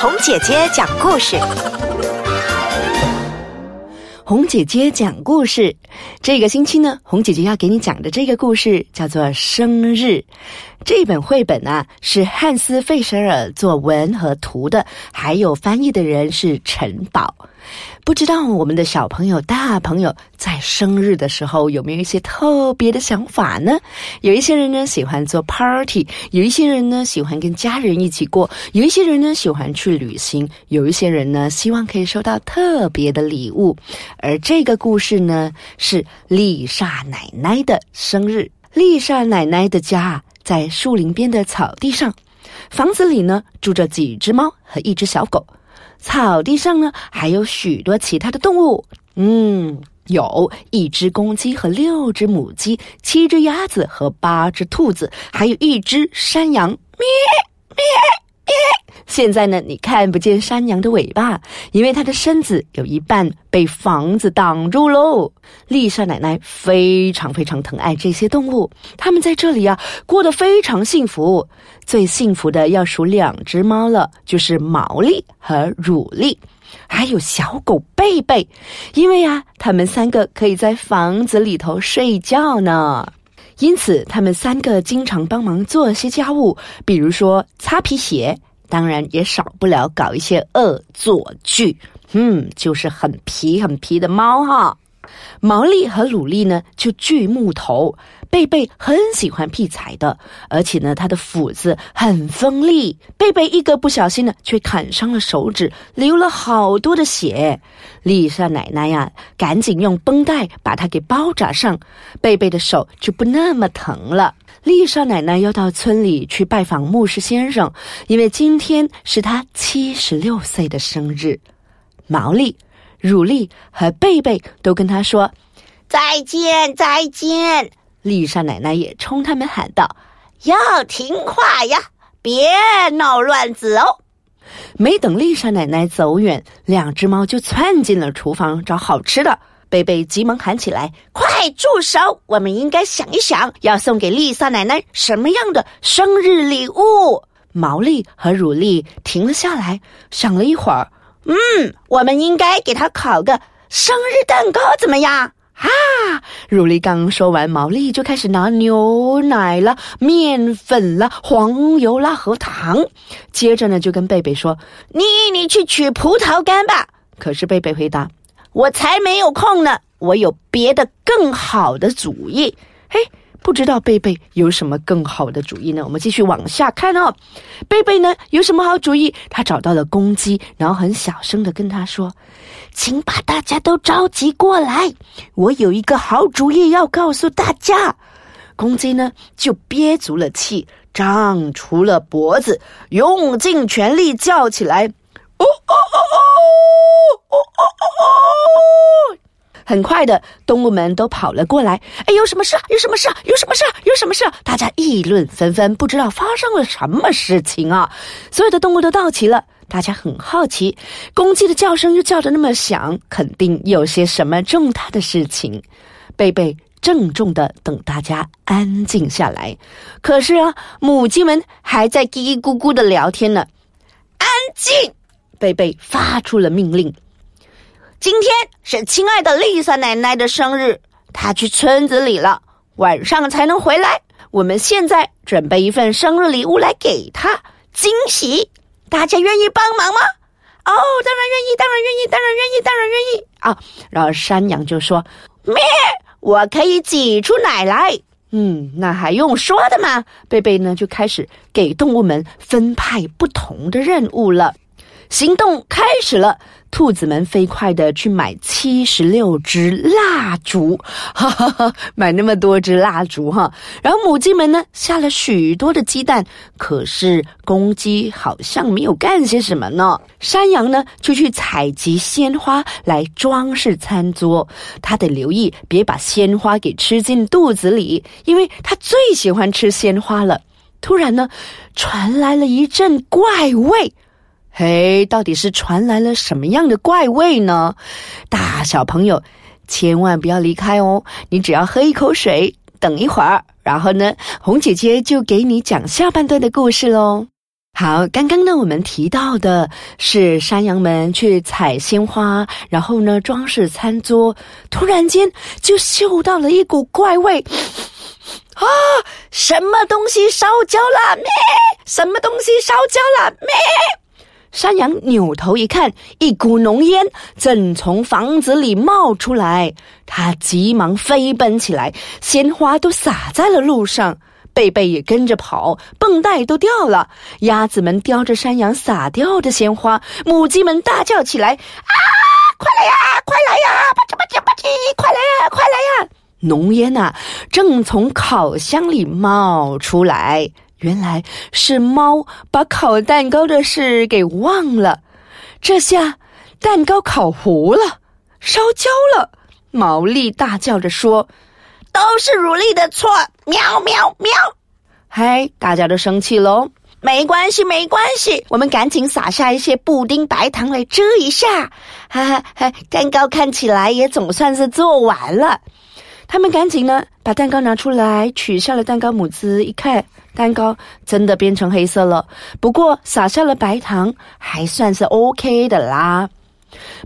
红姐姐讲故事。红姐姐讲故事，这个星期呢，红姐姐要给你讲的这个故事叫做《生日》。这本绘本啊，是汉斯·费舍尔作文和图的，还有翻译的人是陈宝。不知道我们的小朋友、大朋友在生日的时候有没有一些特别的想法呢？有一些人呢喜欢做 party，有一些人呢喜欢跟家人一起过，有一些人呢喜欢去旅行，有一些人呢希望可以收到特别的礼物。而这个故事呢是丽莎奶奶的生日。丽莎奶奶的家在树林边的草地上，房子里呢住着几只猫和一只小狗。草地上呢，还有许多其他的动物。嗯，有一只公鸡和六只母鸡，七只鸭子和八只兔子，还有一只山羊。咩咩！现在呢，你看不见山羊的尾巴，因为它的身子有一半被房子挡住喽。丽莎奶奶非常非常疼爱这些动物，它们在这里啊过得非常幸福。最幸福的要数两只猫了，就是毛利和乳利，还有小狗贝贝，因为呀，它们三个可以在房子里头睡觉呢。因此，他们三个经常帮忙做些家务，比如说擦皮鞋。当然也少不了搞一些恶作剧，嗯，就是很皮很皮的猫哈。毛利和鲁利呢就锯木头，贝贝很喜欢劈柴的，而且呢他的斧子很锋利。贝贝一个不小心呢，却砍伤了手指，流了好多的血。丽莎奶奶呀，赶紧用绷带把它给包扎上，贝贝的手就不那么疼了。丽莎奶奶要到村里去拜访牧师先生，因为今天是他七十六岁的生日。毛利、乳利和贝贝都跟他说再见，再见。丽莎奶奶也冲他们喊道：“要听话呀，别闹乱子哦。”没等丽莎奶奶走远，两只猫就窜进了厨房找好吃的。贝贝急忙喊起来：“快住手！我们应该想一想，要送给丽莎奶奶什么样的生日礼物。”毛利和乳利停了下来，想了一会儿，嗯，我们应该给她烤个生日蛋糕，怎么样？啊！乳丽刚说完，毛利就开始拿牛奶了、面粉了、黄油啦和糖，接着呢就跟贝贝说：“你你去取葡萄干吧。”可是贝贝回答。我才没有空呢，我有别的更好的主意。嘿，不知道贝贝有什么更好的主意呢？我们继续往下看哦。贝贝呢有什么好主意？他找到了公鸡，然后很小声的跟他说：“请把大家都召集过来，我有一个好主意要告诉大家。”公鸡呢就憋足了气，张出了脖子，用尽全力叫起来。哦哦哦哦哦哦哦哦！很快的，动物们都跑了过来。哎，有什么事？有什么事？有什么事？有什么事？大家议论纷纷，不知道发生了什么事情啊！所有的动物都到齐了，大家很好奇，公鸡的叫声又叫得那么响，肯定有些什么重大的事情。贝贝郑重的等大家安静下来。可是啊，母鸡们还在叽咕咕的聊天呢。安静。贝贝发出了命令：“今天是亲爱的丽莎奶奶的生日，她去村子里了，晚上才能回来。我们现在准备一份生日礼物来给她惊喜，大家愿意帮忙吗？”“哦，当然愿意，当然愿意，当然愿意，当然愿意。”啊，然后山羊就说：“咩，我可以挤出奶来。”嗯，那还用说的吗？贝贝呢就开始给动物们分派不同的任务了。行动开始了，兔子们飞快的去买七十六支蜡烛，哈哈哈，买那么多支蜡烛哈。然后母鸡们呢下了许多的鸡蛋，可是公鸡好像没有干些什么呢。山羊呢就去采集鲜花来装饰餐桌，它得留意别把鲜花给吃进肚子里，因为它最喜欢吃鲜花了。突然呢，传来了一阵怪味。嘿，到底是传来了什么样的怪味呢？大小朋友，千万不要离开哦！你只要喝一口水，等一会儿，然后呢，红姐姐就给你讲下半段的故事喽。好，刚刚呢，我们提到的是山羊们去采鲜花，然后呢装饰餐桌，突然间就嗅到了一股怪味，啊，什么东西烧焦了？咩？什么东西烧焦了？咩？山羊扭头一看，一股浓烟正从房子里冒出来，他急忙飞奔起来，鲜花都洒在了路上。贝贝也跟着跑，绷带都掉了。鸭子们叼着山羊撒掉的鲜花，母鸡们大叫起来：“啊，快来呀，快来呀，吧唧吧唧吧唧，快来呀，快来呀！”浓烟呐，正从烤箱里冒出来。原来是猫把烤蛋糕的事给忘了。这下蛋糕烤糊了，烧焦了。毛利大叫着说。都是乳莉的错，喵喵喵！嗨，大家都生气喽？没关系，没关系，我们赶紧撒下一些布丁白糖来遮一下。哈哈，蛋糕看起来也总算是做完了。他们赶紧呢把蛋糕拿出来，取下了蛋糕模子，一看，蛋糕真的变成黑色了。不过撒下了白糖，还算是 OK 的啦。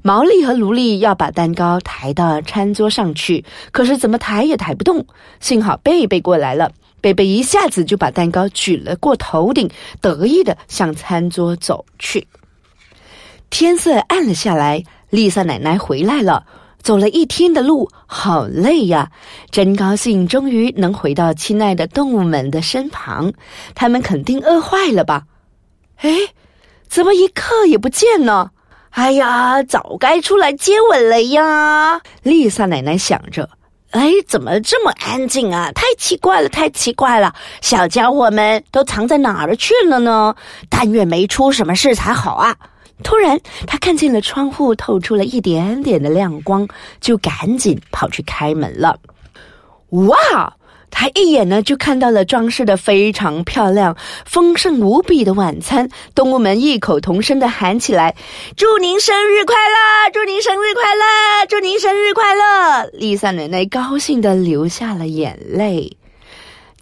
毛利和卢莉要把蛋糕抬到餐桌上去，可是怎么抬也抬不动。幸好贝贝过来了，贝贝一下子就把蛋糕举了过头顶，得意的向餐桌走去。天色暗了下来，丽萨奶奶回来了，走了一天的路，好累呀！真高兴，终于能回到亲爱的动物们的身旁。他们肯定饿坏了吧？哎，怎么一刻也不见呢？哎呀，早该出来接吻了呀！丽萨奶奶想着。哎，怎么这么安静啊？太奇怪了，太奇怪了！小家伙们都藏在哪儿去了呢？但愿没出什么事才好啊！突然，他看见了窗户透出了一点点的亮光，就赶紧跑去开门了。哇！他一眼呢就看到了装饰的非常漂亮、丰盛无比的晚餐，动物们异口同声的喊起来：“祝您生日快乐！祝您生日快乐！祝您生日快乐！”丽萨奶奶高兴的流下了眼泪。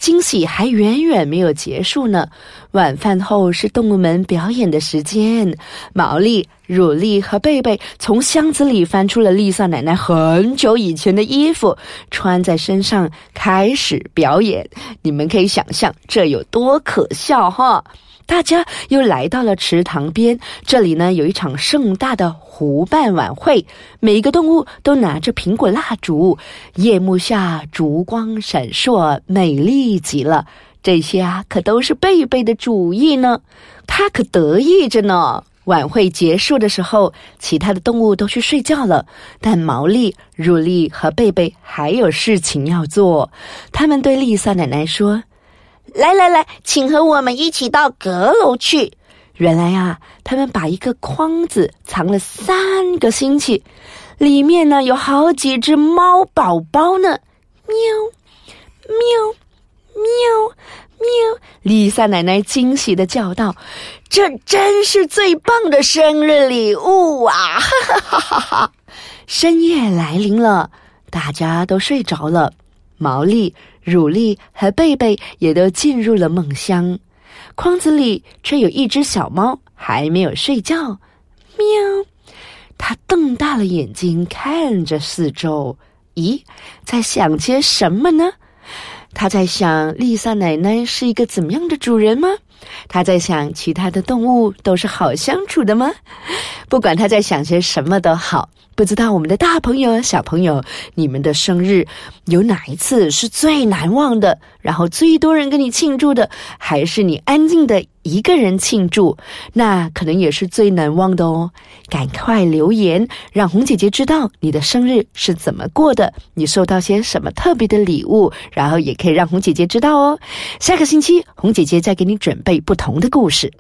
惊喜还远远没有结束呢。晚饭后是动物们表演的时间。毛利、乳莉和贝贝从箱子里翻出了丽萨奶奶很久以前的衣服，穿在身上开始表演。你们可以想象这有多可笑哈！大家又来到了池塘边，这里呢有一场盛大的湖畔晚会，每一个动物都拿着苹果蜡烛，夜幕下烛光闪烁，美丽极了。这些啊可都是贝贝的主意呢，他可得意着呢。晚会结束的时候，其他的动物都去睡觉了，但毛利、乳莉和贝贝还有事情要做。他们对丽萨奶奶说。来来来，请和我们一起到阁楼去。原来呀，他们把一个筐子藏了三个星期，里面呢有好几只猫宝宝呢。喵，喵，喵，喵！丽萨奶奶惊喜的叫道：“这真是最棒的生日礼物啊！”哈哈哈哈哈！深夜来临了，大家都睡着了。毛利、乳利和贝贝也都进入了梦乡，筐子里却有一只小猫还没有睡觉。喵！它瞪大了眼睛看着四周，咦，在想些什么呢？他在想丽萨奶奶是一个怎么样的主人吗？他在想其他的动物都是好相处的吗？不管他在想些什么都好。不知道我们的大朋友、小朋友，你们的生日有哪一次是最难忘的？然后最多人跟你庆祝的，还是你安静的一个人庆祝？那可能也是最难忘的哦。赶快留言，让红姐姐知道你的生日是怎么过的，你收到些什么特别的礼物，然后也可以让红姐姐知道哦。下个星期，红姐姐再给你准备不同的故事。